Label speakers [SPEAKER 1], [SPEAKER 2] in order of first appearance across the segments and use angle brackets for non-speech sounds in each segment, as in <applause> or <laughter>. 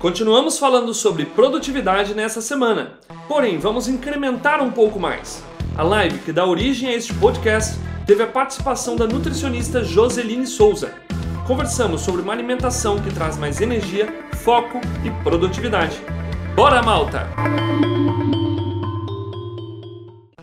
[SPEAKER 1] Continuamos falando sobre produtividade nessa semana, porém vamos incrementar um pouco mais. A live que dá origem a este podcast teve a participação da nutricionista Joseline Souza. Conversamos sobre uma alimentação que traz mais energia, foco e produtividade. Bora, malta!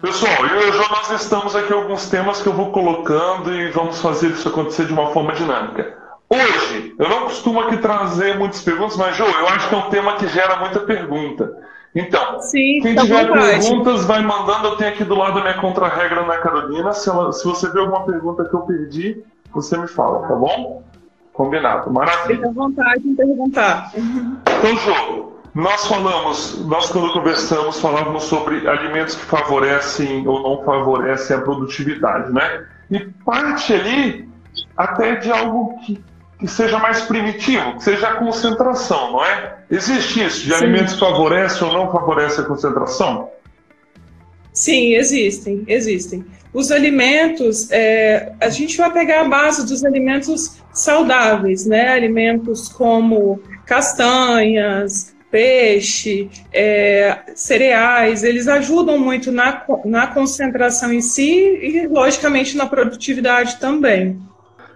[SPEAKER 2] Pessoal, eu João nós estamos aqui alguns temas que eu vou colocando e vamos fazer isso acontecer de uma forma dinâmica. Hoje, eu não costumo aqui trazer muitas perguntas, mas, João, eu acho que é um tema que gera muita pergunta. Então,
[SPEAKER 3] Sim,
[SPEAKER 2] quem
[SPEAKER 3] tá
[SPEAKER 2] tiver perguntas, vai mandando. Eu tenho aqui do lado a minha contra-regra na Carolina. Se, ela- se você vê alguma pergunta que eu perdi, você me fala, tá bom? Combinado, maravilha.
[SPEAKER 3] Fica à vontade em perguntar.
[SPEAKER 2] Então, Jô, nós falamos, nós quando conversamos, falávamos sobre alimentos que favorecem ou não favorecem a produtividade, né? E parte ali até de algo que, que seja mais primitivo, que seja a concentração, não é? Existe isso, de
[SPEAKER 3] Sim.
[SPEAKER 2] alimentos que favorecem ou não favorecem a concentração?
[SPEAKER 3] Sim, existem, existem. Os alimentos, é, a gente vai pegar a base dos alimentos saudáveis, né? Alimentos como castanhas, peixe, é, cereais, eles ajudam muito na, na concentração em si e, logicamente, na produtividade também.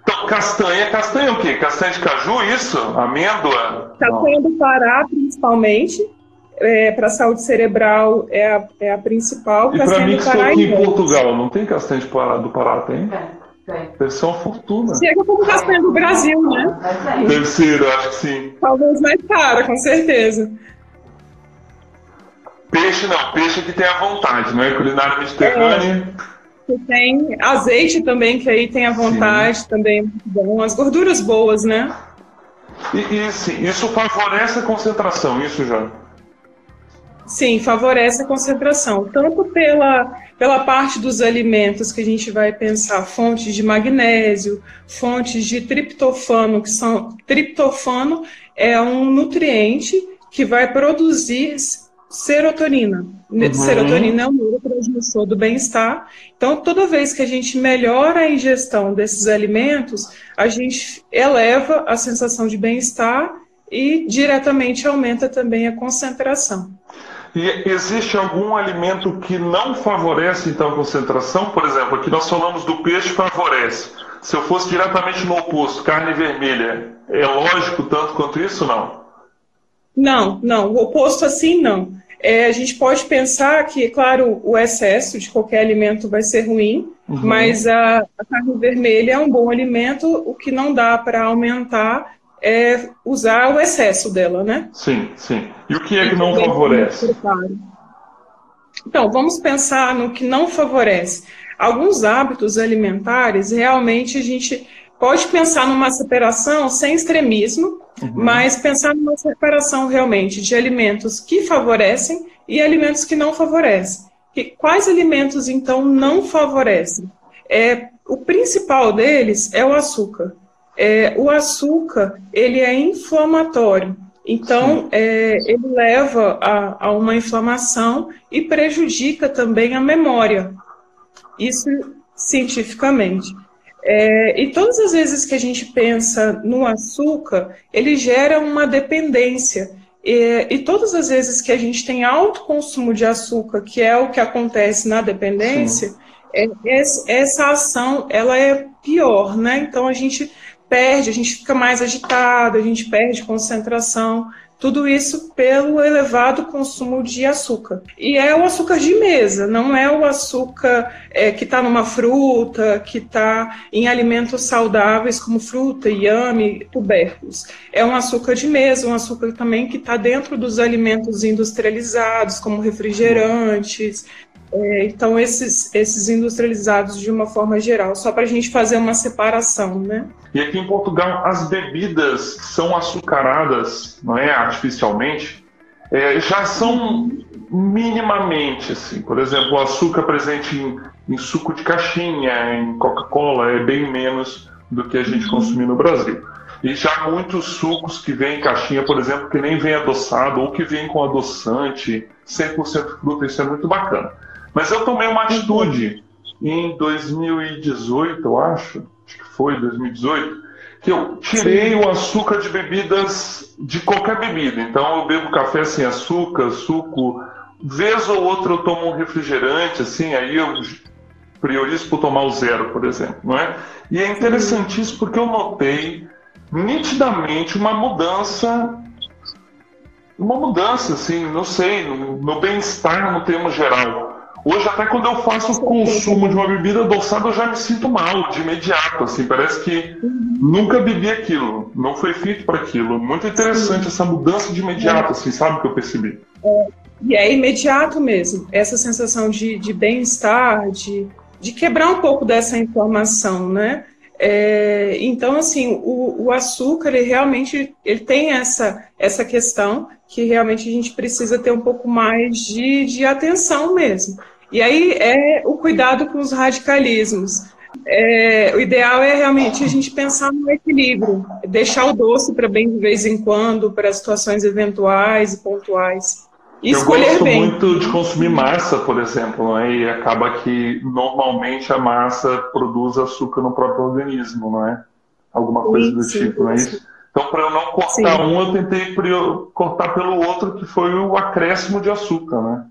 [SPEAKER 2] Então, castanha, castanha é o quê? Castanha de caju, isso? Amêndoa? Não.
[SPEAKER 3] Castanha do Pará, principalmente, para a saúde cerebral é a, é a principal.
[SPEAKER 2] E para
[SPEAKER 3] Castanha
[SPEAKER 2] mim
[SPEAKER 3] do
[SPEAKER 2] que estou
[SPEAKER 3] Pará
[SPEAKER 2] aqui em. Portugal, não tem castanha de Pará, do Pará, tem?
[SPEAKER 4] Tem, tem.
[SPEAKER 2] Deve ser uma fortuna.
[SPEAKER 3] Chega como castanha do Brasil, né?
[SPEAKER 2] Deve ser, acho que sim.
[SPEAKER 3] Talvez mais cara, com certeza.
[SPEAKER 2] Peixe não, peixe que tem à vontade, não é? Culinária mediterrânea.
[SPEAKER 3] Você tem azeite também, que aí tem à vontade, também é muito bom. As gorduras boas, né?
[SPEAKER 2] E, e sim, isso favorece a concentração, isso já.
[SPEAKER 3] Sim, favorece a concentração, tanto pela, pela parte dos alimentos que a gente vai pensar, fontes de magnésio, fontes de triptofano, que são triptofano é um nutriente que vai produzir serotonina.
[SPEAKER 2] Uhum.
[SPEAKER 3] Serotonina é um neurotransmissor do bem-estar. Então, toda vez que a gente melhora a ingestão desses alimentos, a gente eleva a sensação de bem-estar e diretamente aumenta também a concentração.
[SPEAKER 2] E existe algum alimento que não favorece então a concentração? Por exemplo, aqui nós falamos do peixe favorece. Se eu fosse diretamente no oposto, carne vermelha, é lógico tanto quanto isso, não?
[SPEAKER 3] Não, não, o oposto assim não. É, a gente pode pensar que, claro, o excesso de qualquer alimento vai ser ruim,
[SPEAKER 2] Uhum.
[SPEAKER 3] mas a, a carne vermelha é um bom alimento, o que não dá para aumentar é usar o excesso dela, né?
[SPEAKER 2] Sim, sim. E o que é que não favorece?
[SPEAKER 3] Então, vamos pensar no que não favorece. Alguns hábitos alimentares, realmente a gente pode pensar numa separação sem extremismo,
[SPEAKER 2] Uhum.
[SPEAKER 3] mas pensar numa separação realmente de alimentos que favorecem e alimentos que não favorecem. E quais alimentos, então, não favorecem? É, o principal deles é o açúcar. É, o açúcar, ele é inflamatório. Então, é, ele leva a, a uma inflamação e prejudica também a memória. Isso cientificamente. É, e todas as vezes que a gente pensa no açúcar, ele gera uma dependência. E, e todas as vezes que a gente tem alto consumo de açúcar, que é o que acontece na dependência, é, esse- essa ação ela é pior, né? Então a gente perde, a gente fica mais agitado, a gente perde concentração. Tudo isso pelo elevado consumo de açúcar. E é o açúcar de mesa, não é o açúcar é, que está numa fruta, que está em alimentos saudáveis como fruta, inhame, tubérculos. É um açúcar de mesa, um açúcar também que está dentro dos alimentos industrializados, como refrigerantes. É, então, esses, esses industrializados de uma forma geral, só para a gente fazer uma separação, né?
[SPEAKER 2] E aqui em Portugal, as bebidas que são açucaradas, não é, artificialmente, é, já são minimamente assim. Por exemplo, o açúcar presente em, em suco de caixinha, em Coca-Cola, é bem menos do que a gente consumir no Brasil. E já muitos sucos que vêm em caixinha, por exemplo, que nem vem adoçado ou que vem com adoçante, 100% fruta, isso é muito bacana. Mas eu tomei uma atitude em 2018, eu acho, acho que foi 2018, que eu tirei o açúcar de bebidas, de qualquer bebida. Então eu bebo café sem açúcar, suco. Vez ou outra eu tomo um refrigerante, assim, aí eu priorizo por tomar o zero, por exemplo, não é? E é interessantíssimo porque eu notei nitidamente uma mudança uma mudança, assim, não sei, no, no bem-estar no termo geral. Hoje, até quando eu faço o consumo de uma bebida adoçada, eu já me sinto mal, de imediato, assim, parece que nunca bebi aquilo, não foi feito para aquilo. Muito interessante essa mudança de imediato, assim, sabe o que eu percebi?
[SPEAKER 3] É, e é imediato mesmo, essa sensação de, de bem-estar, de, de quebrar um pouco dessa informação, né? É, então, assim, o, o, açúcar, ele realmente ele tem essa, essa questão que realmente a gente precisa ter um pouco mais de, de atenção mesmo. E aí é o cuidado com os radicalismos. É, o ideal é realmente a gente pensar no equilíbrio, deixar o doce para bem de vez em quando, para situações eventuais e pontuais.
[SPEAKER 2] E eu gosto bem. muito de consumir massa, por exemplo, né? e acaba que normalmente a massa produz açúcar no próprio organismo, não é? Alguma coisa do tipo, não é isso? Então, para eu não cortar sim. um, eu tentei cortar pelo outro, que foi o acréscimo de açúcar, né?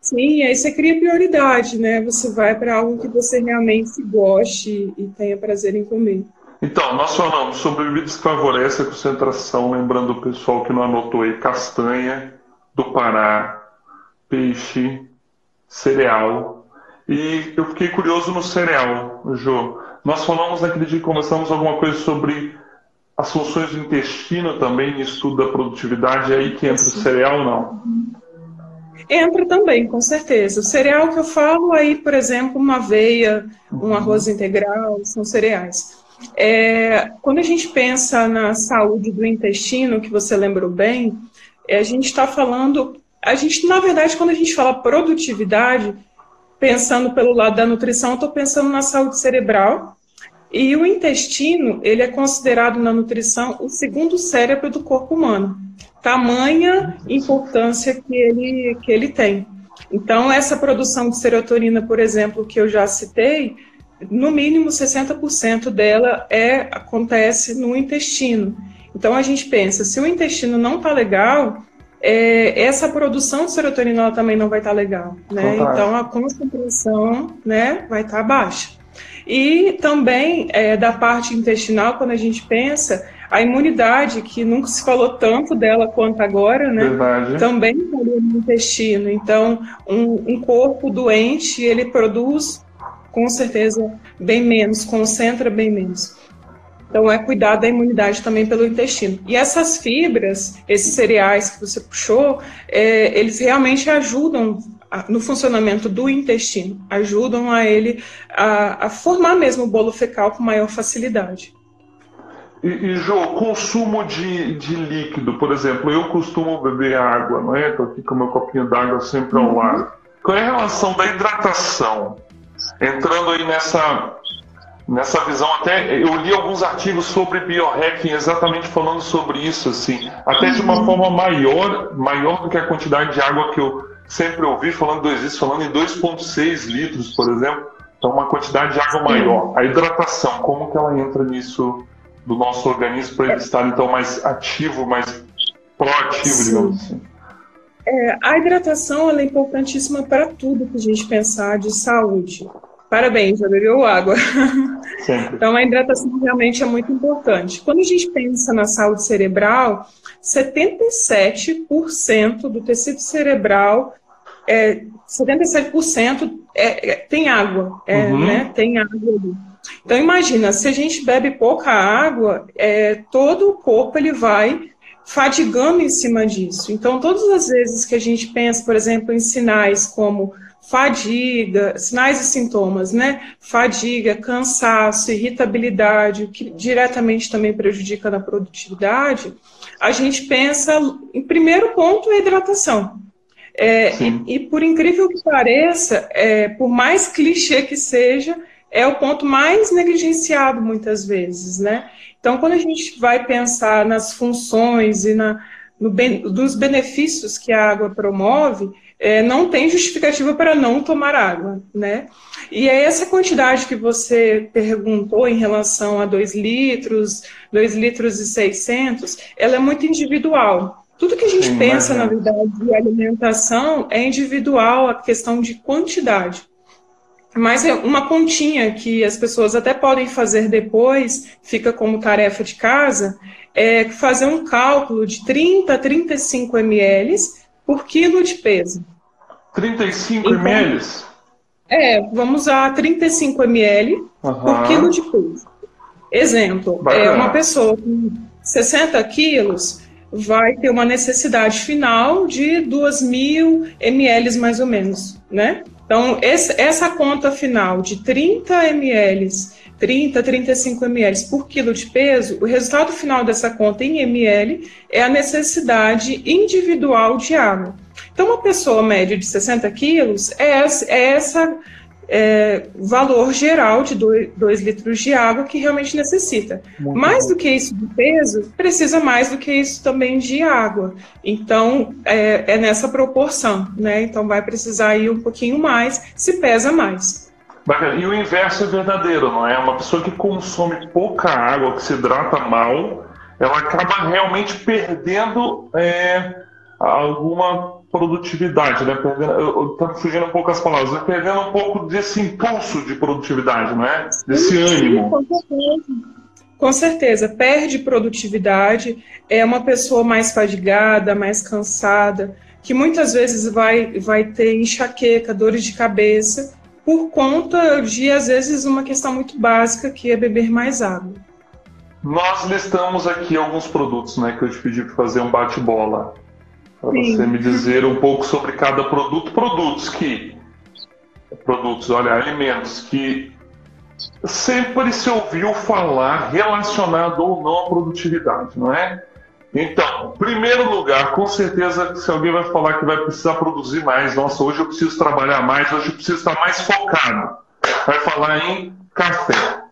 [SPEAKER 3] Sim, aí você cria prioridade, né? Você vai para algo que você realmente goste e tenha prazer em comer.
[SPEAKER 2] Então, nós falamos sobre bebidas que favorecem a concentração, lembrando o pessoal que não anotou aí, castanha, do Pará, peixe, cereal. E eu fiquei curioso no cereal, Jô. Nós falamos naquele dia que conversamos alguma coisa sobre as funções do intestino também, no estudo da produtividade, é aí que entra o cereal, não?
[SPEAKER 3] Entra também, com certeza. O cereal que eu falo aí, por exemplo, uma aveia, um arroz integral, são cereais. É, quando a gente pensa na saúde do intestino, que você lembrou bem, a gente está falando, a gente, na verdade, quando a gente fala produtividade, pensando pelo lado da nutrição, estou pensando na saúde cerebral. E o intestino, ele é considerado na nutrição o segundo cérebro do corpo humano. Tamanha importância que ele, que ele tem. Então, essa produção de serotonina, por exemplo, que eu já citei, no mínimo 60% dela é, acontece no intestino. Então a gente pensa, se o intestino não está legal, é, essa produção de serotonina também não vai estar tá legal, né? Então a concentração, né, vai estar tá baixa. E também é, da parte intestinal, quando a gente pensa, a imunidade, que nunca se falou tanto dela quanto agora, né? Verdade. Também está no intestino. Então, um, um corpo doente, ele produz, com certeza, bem menos, concentra bem menos. Então, é cuidar da imunidade também pelo intestino. E essas fibras, esses cereais que você puxou, é, eles realmente ajudam no funcionamento do intestino, ajudam a ele a, a, formar mesmo o bolo fecal com maior facilidade.
[SPEAKER 2] E, e Jô, consumo de, de líquido, por exemplo, eu costumo beber água, não é? Estou aqui com meu copinho d'água sempre ao uhum. lado. Qual é a relação da hidratação? Entrando aí nessa nessa visão até eu li alguns artigos sobre biohacking exatamente falando sobre isso assim. Até de uma forma maior maior do que a quantidade de água que eu sempre ouvi falando do existe falando em 2.6 litros por exemplo. Então uma quantidade de água maior. A hidratação como que ela entra nisso do nosso organismo para ele estar então mais ativo mais proativo Sim. digamos assim?
[SPEAKER 3] É, a hidratação é importantíssima para tudo que a gente pensar de saúde Parabéns, já bebeu água. <laughs> Sempre. Então, a hidratação realmente é muito importante. Quando a gente pensa na saúde cerebral, 77% do tecido cerebral, é, 77% é, é, tem água, é, uhum. né, tem água ali. Então, imagina, se a gente bebe pouca água, é, todo o corpo ele vai fadigando em cima disso. Então, todas as vezes que a gente pensa, por exemplo, em sinais como fadiga, sinais e sintomas, né? Fadiga, cansaço, irritabilidade, que diretamente também prejudica na produtividade, a gente pensa, em primeiro ponto, a hidratação. É, e, e, por incrível que pareça, é, por mais clichê que seja, é o ponto mais negligenciado muitas vezes, né? Então, quando a gente vai pensar nas funções e na, no, nos benefícios que a água promove, é, não tem justificativa para não tomar água, né? E aí essa quantidade que você perguntou em relação a 2 litros, 2 litros e 600, ela é muito individual. Tudo que a gente Sim, pensa, na verdade, de alimentação é individual, a questão de quantidade. Mas é uma continha que as pessoas até podem fazer depois, fica como tarefa de casa, é fazer um cálculo de 30 a 35 ml por quilo de peso.
[SPEAKER 2] 35 então, ml?
[SPEAKER 3] É, vamos usar 35 ml uhum. por quilo de peso. Exemplo, é uma pessoa com 60 quilos vai ter uma necessidade final de 2 mil ml mais ou menos, né? Então, essa conta final de 30 ml, 30, 35 ml por quilo de peso, o resultado final dessa conta em ml é a necessidade individual de água. Então, uma pessoa média de 60 quilos é, é essa é, valor geral de 2 litros de água que realmente necessita. Muito mais bom. do que isso de peso, precisa mais do que isso também de água. Então, é, é, nessa proporção, né? Então, vai precisar ir um pouquinho mais, se pesa mais.
[SPEAKER 2] E o inverso é verdadeiro, não é? Uma pessoa que consome pouca água, que se hidrata mal, ela acaba realmente perdendo é, alguma produtividade, né? Perdendo, eu, fugindo um pouco as palavras, né? perdendo um pouco desse impulso de produtividade, não é? Desse sim, ânimo.
[SPEAKER 3] Com certeza. com certeza, perde produtividade, é uma pessoa mais fadigada, mais cansada, que muitas vezes vai, vai ter enxaqueca, dores de cabeça, por conta de, às vezes, uma questão muito básica, que é beber mais água.
[SPEAKER 2] Nós listamos aqui alguns produtos, né, que eu te pedi para fazer um bate-bola para você me dizer um pouco sobre cada produto. Produtos que. Produtos, olha, alimentos que sempre se ouviu falar relacionado ou não à produtividade, não é? Então, primeiro lugar, com certeza, se alguém vai falar que vai precisar produzir mais, nossa, hoje eu preciso trabalhar mais, hoje eu preciso estar mais focado, vai falar em café.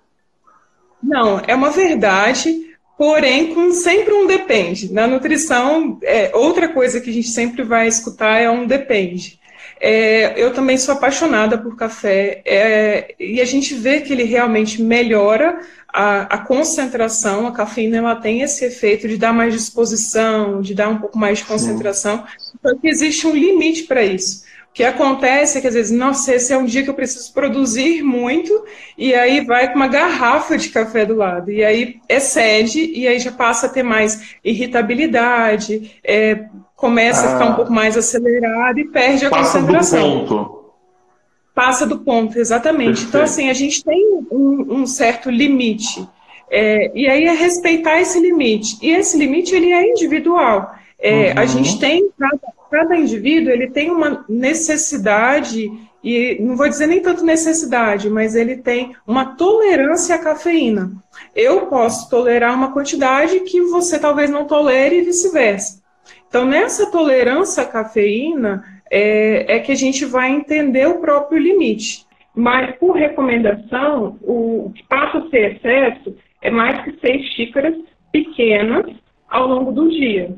[SPEAKER 3] Não, é uma verdade porém com sempre um depende. Na nutrição, é, outra coisa que a gente sempre vai escutar é um depende. É, eu também sou apaixonada por café é, e a gente vê que ele realmente melhora a, a, concentração. A cafeína ela tem esse efeito de dar mais disposição, de dar um pouco mais de concentração. Só que existe um limite para isso que acontece é que às vezes, nossa, esse é um dia que eu preciso produzir muito, e aí vai com uma garrafa de café do lado, e aí excede, e aí já passa a ter mais irritabilidade, é, começa ah, a ficar um ah. pouco mais acelerado e perde a passa concentração. Do ponto. Passa do ponto, exatamente. Perfeito. Então, assim, a gente tem um, um certo limite. É, e aí é respeitar esse limite. E esse limite ele é individual. É, uhum. A gente tem, cada, cada indivíduo ele tem uma necessidade, e não vou dizer nem tanto necessidade, mas ele tem uma tolerância à cafeína. Eu posso tolerar uma quantidade que você talvez não tolere e vice-versa. Então, nessa tolerância à cafeína, é, é, que a gente vai entender o próprio limite. Mas, por recomendação, o que passa a ser excesso é mais que seis xícaras pequenas ao longo do dia.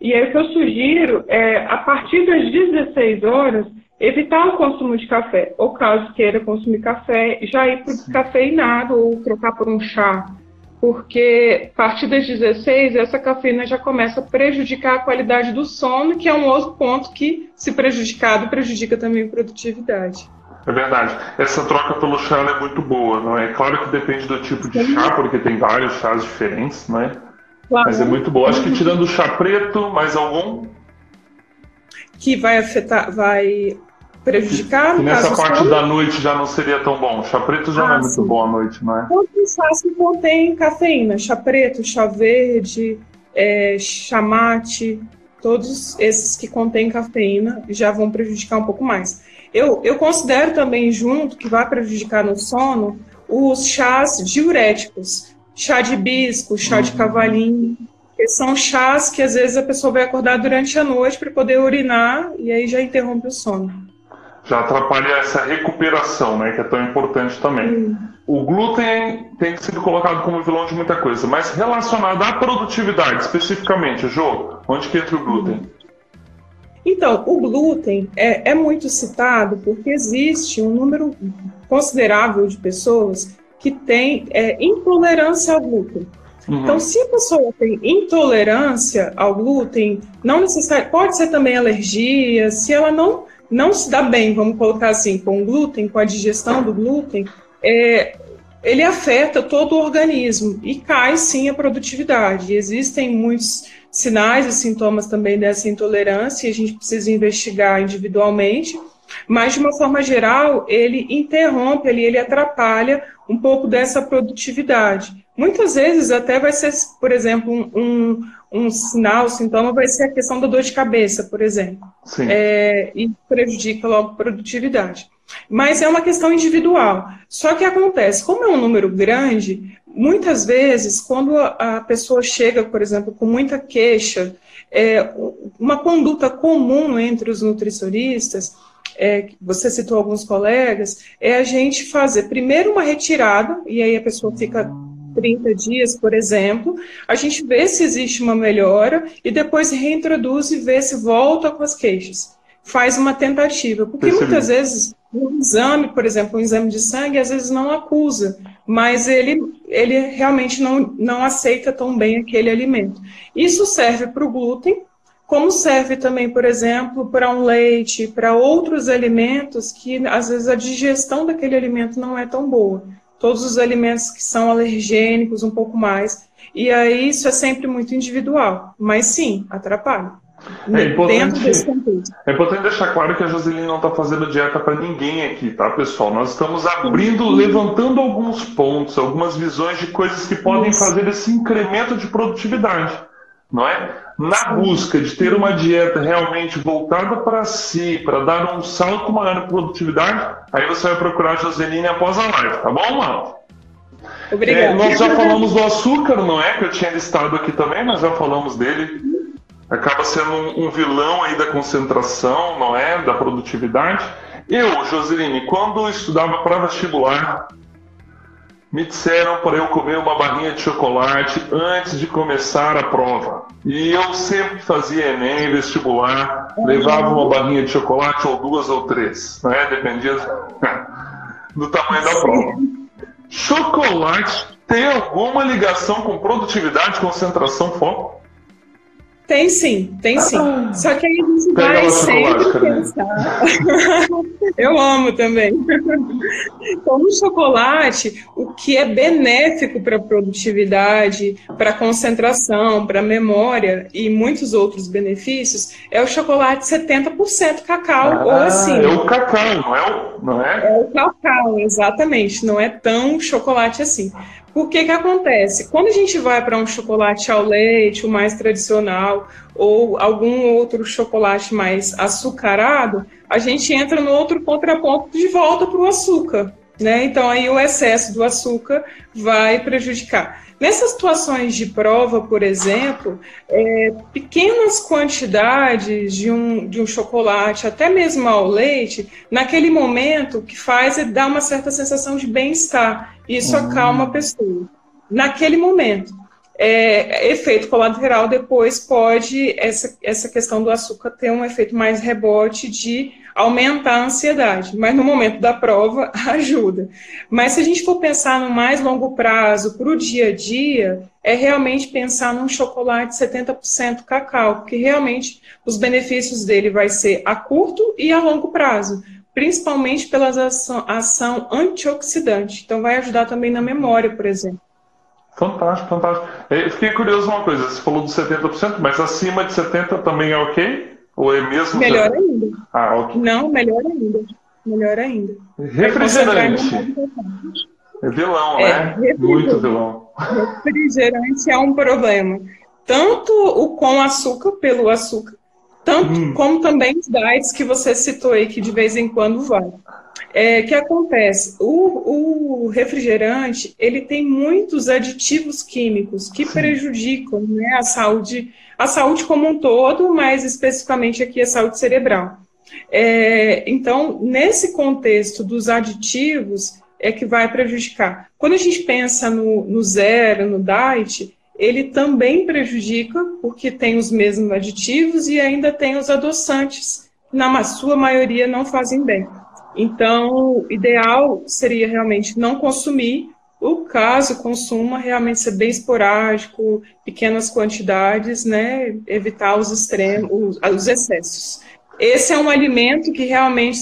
[SPEAKER 3] E aí o que eu sugiro é, a partir das 16 horas, evitar o consumo de café. Ou caso queira consumir café, já ir para o descafeinado ou trocar por um chá. Porque a partir das 16, essa cafeína já começa a prejudicar a qualidade do sono, que é um outro ponto que, se prejudicado, prejudica também a produtividade.
[SPEAKER 2] É verdade. Essa troca pelo chá é muito boa, não é? Claro que depende do tipo de chá, porque tem vários chás diferentes, não é? Claro. Mas é muito bom. Acho que tirando o chá preto, mais algum?
[SPEAKER 3] Que vai afetar, vai prejudicar.
[SPEAKER 2] E nessa parte da noite já não seria tão bom. Chá preto já ah, não é muito sim. bom à noite, não é?
[SPEAKER 3] Todos chás que contém cafeína, chá preto, chá verde, é, chá mate, todos esses que contêm cafeína já vão prejudicar um pouco mais. Eu, eu considero também junto que vai prejudicar no sono os chás diuréticos, chá de hibisco, chá de cavalinho, que são chás que às vezes a pessoa vai acordar durante a noite para poder urinar e aí já interrompe o sono.
[SPEAKER 2] Já atrapalha essa recuperação, né, que é tão importante também. O glúten tem sido colocado como vilão de muita coisa, mas relacionado à produtividade especificamente, Jô, onde que entra o glúten?
[SPEAKER 3] Então, o glúten é, é muito citado porque existe um número considerável de pessoas que têm é, intolerância ao glúten. Uhum. Então, se a pessoa tem intolerância ao glúten, não necessariamente, pode ser também alergia, se ela não, não se dá bem, vamos colocar assim, com o glúten, com a digestão do glúten, é, ele afeta todo o organismo e cai sim a produtividade. Existem muitos sinais e sintomas também dessa intolerância e a gente precisa investigar individualmente, mas de uma forma geral, ele interrompe ali, ele atrapalha um pouco dessa produtividade. Muitas vezes até vai ser, por exemplo, um, um, um sinal, sintoma vai ser a questão da dor de cabeça, por exemplo. É, e prejudica logo a produtividade. Mas é uma questão individual. Só que acontece, como é um número grande, muitas vezes, quando a pessoa chega, por exemplo, com muita queixa, é, uma conduta comum entre os nutricionistas, é, você citou alguns colegas, é a gente fazer primeiro uma retirada, e aí a pessoa fica 30 dias, por exemplo, a gente vê se existe uma melhora e depois reintroduz e vê se volta com as queixas. Faz uma tentativa, porque Percebi. muitas vezes um exame, por exemplo, um exame de sangue, às vezes não acusa, mas ele, ele realmente não, não aceita tão bem aquele alimento. Isso serve para o glúten, como serve também, por exemplo, para um leite, para outros alimentos que às vezes a digestão daquele alimento não é tão boa. Todos os alimentos que são alergênicos, um pouco mais. E aí isso é sempre muito individual, mas sim, atrapalha.
[SPEAKER 2] É importante, é importante deixar claro que a Joseline não está fazendo dieta para ninguém aqui, tá, pessoal? Nós estamos abrindo, levantando alguns pontos, algumas visões de coisas que podem fazer esse incremento de produtividade, não é? Na busca de ter uma dieta realmente voltada para si, para dar um salto maior de produtividade, aí você vai procurar a Joseline após a live, tá bom, mano?
[SPEAKER 3] Obrigada. É,
[SPEAKER 2] nós já falamos do açúcar, não é? Que eu tinha listado aqui também, mas já falamos dele acaba sendo um, um vilão aí da concentração, não é? Da produtividade. Eu, Joseline, quando estudava para vestibular, me disseram para eu comer uma barrinha de chocolate antes de começar a prova. E eu sempre fazia Enem, vestibular, levava uma barrinha de chocolate ou duas ou três, não é? Dependia <laughs> do tamanho da prova. Chocolate tem alguma ligação com produtividade, concentração, foco?
[SPEAKER 3] Tem sim, tem sim. Ah, Só que aí a gente vai sempre pensar. <laughs> Eu amo também. Como <laughs> o chocolate, o que é benéfico para a produtividade, para a concentração, para a memória e muitos outros benefícios, é o chocolate 70% cacau ah, ou assim.
[SPEAKER 2] É o cacau, não é o, não é?
[SPEAKER 3] É o cacau, exatamente. Não é tão chocolate assim. Por que que acontece? Quando a gente vai para um chocolate ao leite, o mais tradicional, ou algum outro chocolate mais açucarado, a gente entra no outro contraponto de volta para o açúcar. Né? Então, aí o excesso do açúcar vai prejudicar. Nessas situações de prova, por exemplo, é, pequenas quantidades de um, de um chocolate, até mesmo ao leite, naquele momento o que faz é dar uma certa sensação de bem-estar. Isso uhum. acalma a pessoa. Naquele momento. É, efeito colateral depois pode, essa, essa questão do açúcar ter um efeito mais rebote de aumentar a ansiedade, mas no momento da prova <laughs> ajuda. Mas se a gente for pensar no mais longo prazo, para o dia a dia, é realmente pensar num chocolate 70% cacau, porque realmente os benefícios dele vai ser a curto e a longo prazo, principalmente pela ação, ação antioxidante. Então vai ajudar também na memória, por exemplo.
[SPEAKER 2] Fantástico, fantástico. Eu fiquei curioso uma coisa, você falou dos 70%, mas acima de 70% também é ok? Ou é mesmo.
[SPEAKER 3] Melhor ainda.
[SPEAKER 2] Ah, ok.
[SPEAKER 3] Não, melhor ainda. Melhor ainda.
[SPEAKER 2] Refrigerante. É vilão, é, né? Muito vilão.
[SPEAKER 3] Refrigerante é um problema. Tanto o com açúcar, pelo açúcar, tanto hum. como também os diets que você citou aí, que de vez em quando vai. É, que acontece? O, o, refrigerante ele tem muitos aditivos químicos que Sim. prejudicam né, a saúde, a saúde como um todo, mas especificamente aqui a saúde cerebral. É, então, nesse contexto dos aditivos, é que vai prejudicar. Quando a gente pensa no, no zero, no diet, ele também prejudica, porque tem os mesmos aditivos e ainda tem os adoçantes, que na sua maioria não fazem bem. Então, ideal seria realmente não consumir, o caso consuma realmente ser bem esporádico, pequenas quantidades, né, evitar os extremos, os excessos. Esse é um alimento que realmente,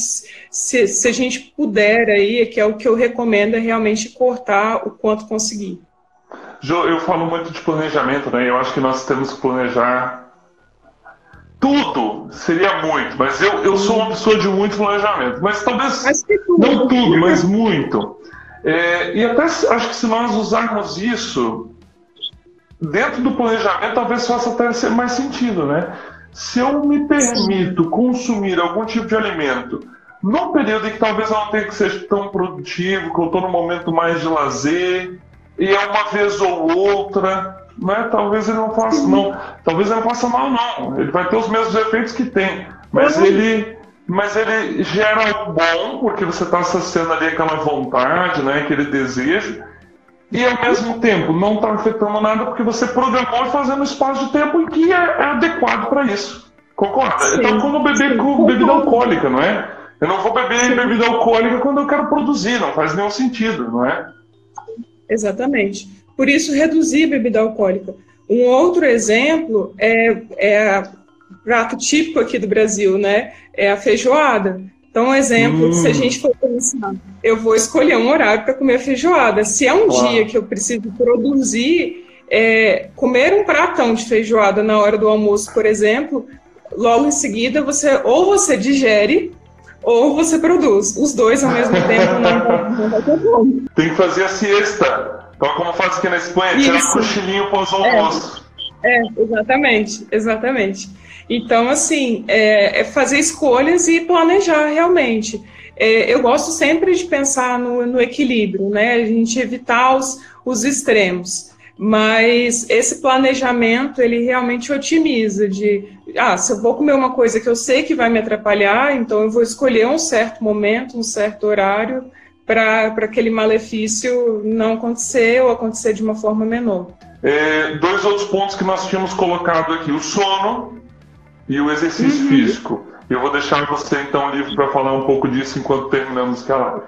[SPEAKER 3] se, se a gente puder aí, que é o que eu recomendo, é realmente cortar o quanto conseguir.
[SPEAKER 2] Jo, eu falo muito de planejamento, né? Eu acho que nós temos que planejar tudo. Seria muito, mas eu, eu sou uma pessoa de muito planejamento. Mas talvez não tudo, mas muito. É, e até acho que se nós usarmos isso dentro do planejamento, talvez faça até mais sentido, né? Se eu me permito consumir algum tipo de alimento num período em que talvez eu não tenha que ser tão produtivo, que eu estou no momento mais de lazer, e é uma vez ou outra, né? Talvez ele não faça, não. Talvez ele não faça mal, não. Ele vai ter os mesmos efeitos que tem. Mas uhum. ele, mas ele gera algo bom, porque você está saciando ali aquela vontade, né? aquele desejo. E ao mesmo tempo não está afetando nada porque você programou e fazendo espaço de tempo em que é, é adequado para isso. Concorda? Sim. Então, como beber com bebida alcoólica, não é? Eu não vou beber Sim. bebida alcoólica quando eu quero produzir, não faz nenhum sentido, não é?
[SPEAKER 3] Exatamente. Por isso, reduzir a bebida alcoólica. Um outro exemplo é, é prato típico aqui do Brasil, né? É a feijoada. Então, um exemplo, hum. se a hum. gente for pensar, eu vou escolher um horário para comer a feijoada. Se é um dia que eu preciso produzir, é, comer um pratão de feijoada na hora do almoço, por exemplo, logo em seguida você ou você digere ou você produz. Os dois ao mesmo tempo não, <laughs> não vai ter como.
[SPEAKER 2] Tem que fazer a siesta. Então, como faz aqui na Espanha, tirar um cochilinho pós-almoço.
[SPEAKER 3] É, é, exatamente, exatamente. Então, assim, é, é fazer escolhas e planejar realmente. É, eu gosto sempre de pensar no, no, equilíbrio, né? A gente evitar os, os extremos. Mas esse planejamento, ele realmente otimiza de, ah, se eu vou comer uma coisa que eu sei que vai me atrapalhar, então eu vou escolher um certo momento, um certo horário, para aquele malefício não acontecer ou acontecer de uma forma menor.
[SPEAKER 2] É, dois outros pontos que nós tínhamos colocado aqui: o sono e o exercício uhum. físico. Eu vou deixar você então livre para falar um pouco disso enquanto terminamos a live.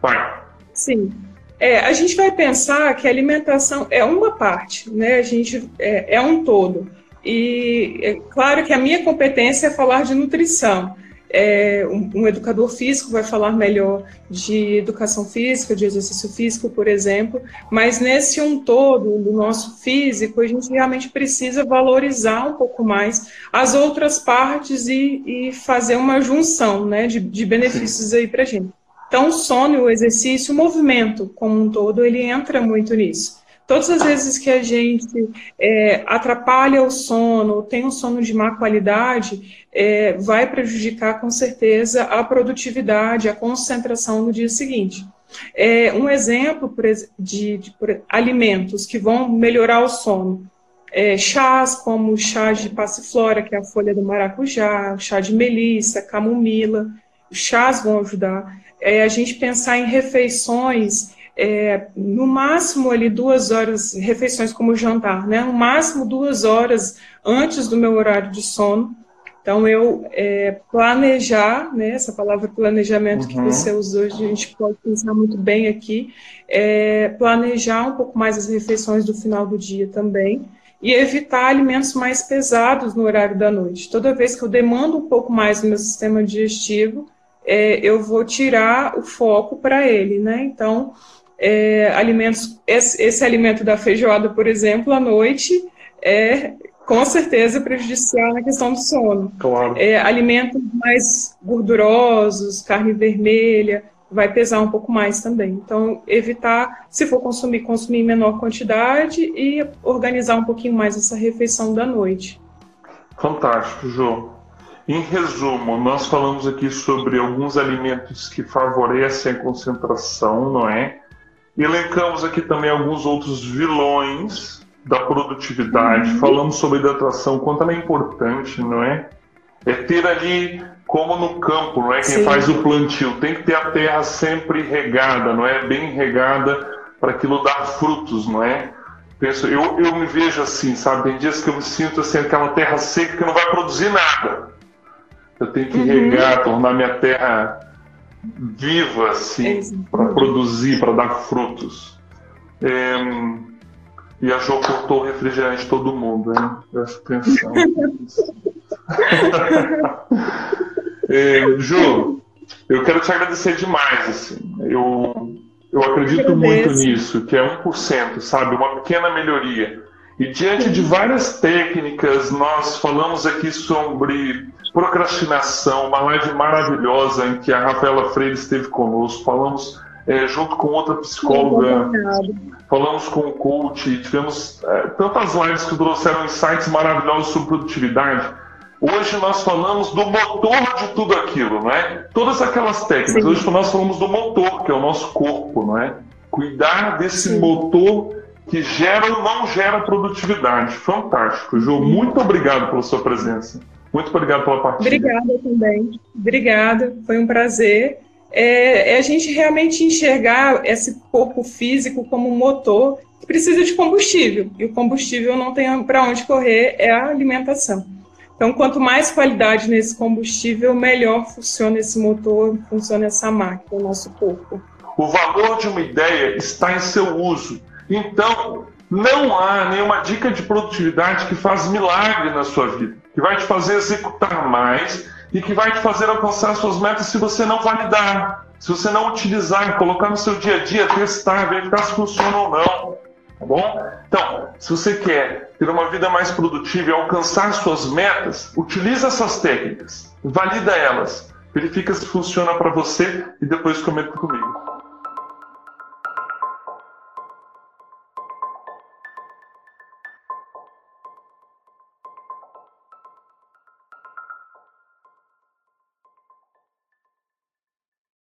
[SPEAKER 2] Vai.
[SPEAKER 3] Sim. É, a gente vai pensar que a alimentação é uma parte, né? A gente é, é um todo. E é claro que a minha competência é falar de nutrição é, um, um, educador físico vai falar melhor de educação física, de exercício físico, por exemplo, mas nesse um todo do nosso físico, a gente realmente precisa valorizar um pouco mais as outras partes e, e fazer uma junção né, de, de benefícios aí para a gente. Então, o sono, o exercício, o movimento como um todo, ele entra muito nisso. Todas as vezes que a gente é, atrapalha o sono, tem um sono de má qualidade, é, vai prejudicar com certeza a produtividade, a concentração no dia seguinte. É, um exemplo de, de, de alimentos que vão melhorar o sono. É, chás como chá de passiflora, que é a folha do maracujá, chá de melissa, camomila, os chás vão ajudar. É, a gente pensar em refeições é, no máximo ali duas horas, refeições como jantar, né? No máximo duas horas antes do meu horário de sono. Então, eu é, planejar, né, essa palavra planejamento uhum. que você usou, a gente pode pensar muito bem aqui, é, planejar um pouco mais as refeições do final do dia também, e evitar alimentos mais pesados no horário da noite. Toda vez que eu demando um pouco mais do meu sistema digestivo, é, eu vou tirar o foco para ele, né? Então, é, alimentos, esse, esse, alimento da feijoada, por exemplo, à noite, é com certeza prejudicial na questão do sono.
[SPEAKER 2] Claro.
[SPEAKER 3] É, alimentos mais gordurosos, carne vermelha, vai pesar um pouco mais também. Então, evitar, se for consumir, consumir em menor quantidade e organizar um pouquinho mais essa refeição da noite.
[SPEAKER 2] Fantástico, João. Em resumo, nós falamos aqui sobre alguns alimentos que favorecem a concentração, não é? Elencamos aqui também alguns outros vilões da produtividade. Uhum. Falamos sobre hidratação, quanto ela é importante, não é? É ter ali, como no campo, não é? Quem Sim. faz o plantio, tem que ter a terra sempre regada, não é? Bem regada para aquilo dar frutos, não é? penso, eu, eu me vejo assim, sabe? Tem dias que eu me sinto assim, aquela terra seca que não vai produzir nada. Eu tenho que uhum. regar, tornar minha terra viva, assim, é para produzir, para dar frutos. É, e a Jo cortou o refrigerante de todo mundo, hein? Presta atenção. <laughs> é, jo, eu quero te agradecer demais, assim. Eu, eu acredito muito nisso, que é 1%, sabe? Uma pequena melhoria. E diante de várias técnicas, nós falamos aqui sobre procrastinação, uma live maravilhosa em que a Rafaela Freire esteve conosco, falamos é, junto com outra psicóloga, falamos com o coach, tivemos é, tantas lives que trouxeram insights maravilhosos sobre produtividade. Hoje nós falamos do motor de tudo aquilo, não é? Todas aquelas técnicas. Sim. Hoje nós falamos do motor, que é o nosso corpo, não é? Cuidar desse Sim. motor que gera ou não gera produtividade. Fantástico, Ju. Muito obrigado pela sua presença. Muito obrigado pela partida.
[SPEAKER 3] Obrigada também. Obrigada. Foi um prazer é, é a gente realmente enxergar esse corpo físico como um motor que precisa de combustível. E o combustível não tem para onde correr, é a alimentação. Então, quanto mais qualidade nesse combustível, melhor funciona esse motor, funciona essa máquina, o nosso corpo.
[SPEAKER 2] O valor de uma ideia está em seu uso. Então, não há nenhuma dica de produtividade que faz milagre na sua vida, que vai te fazer executar mais e que vai te fazer alcançar suas metas se você não validar, se você não utilizar, colocar no seu dia a dia, testar, verificar se funciona ou não. Tá bom? Então, se você quer ter uma vida mais produtiva e alcançar suas metas, utilize essas técnicas, valida elas, verifica se funciona para você e depois comenta comigo.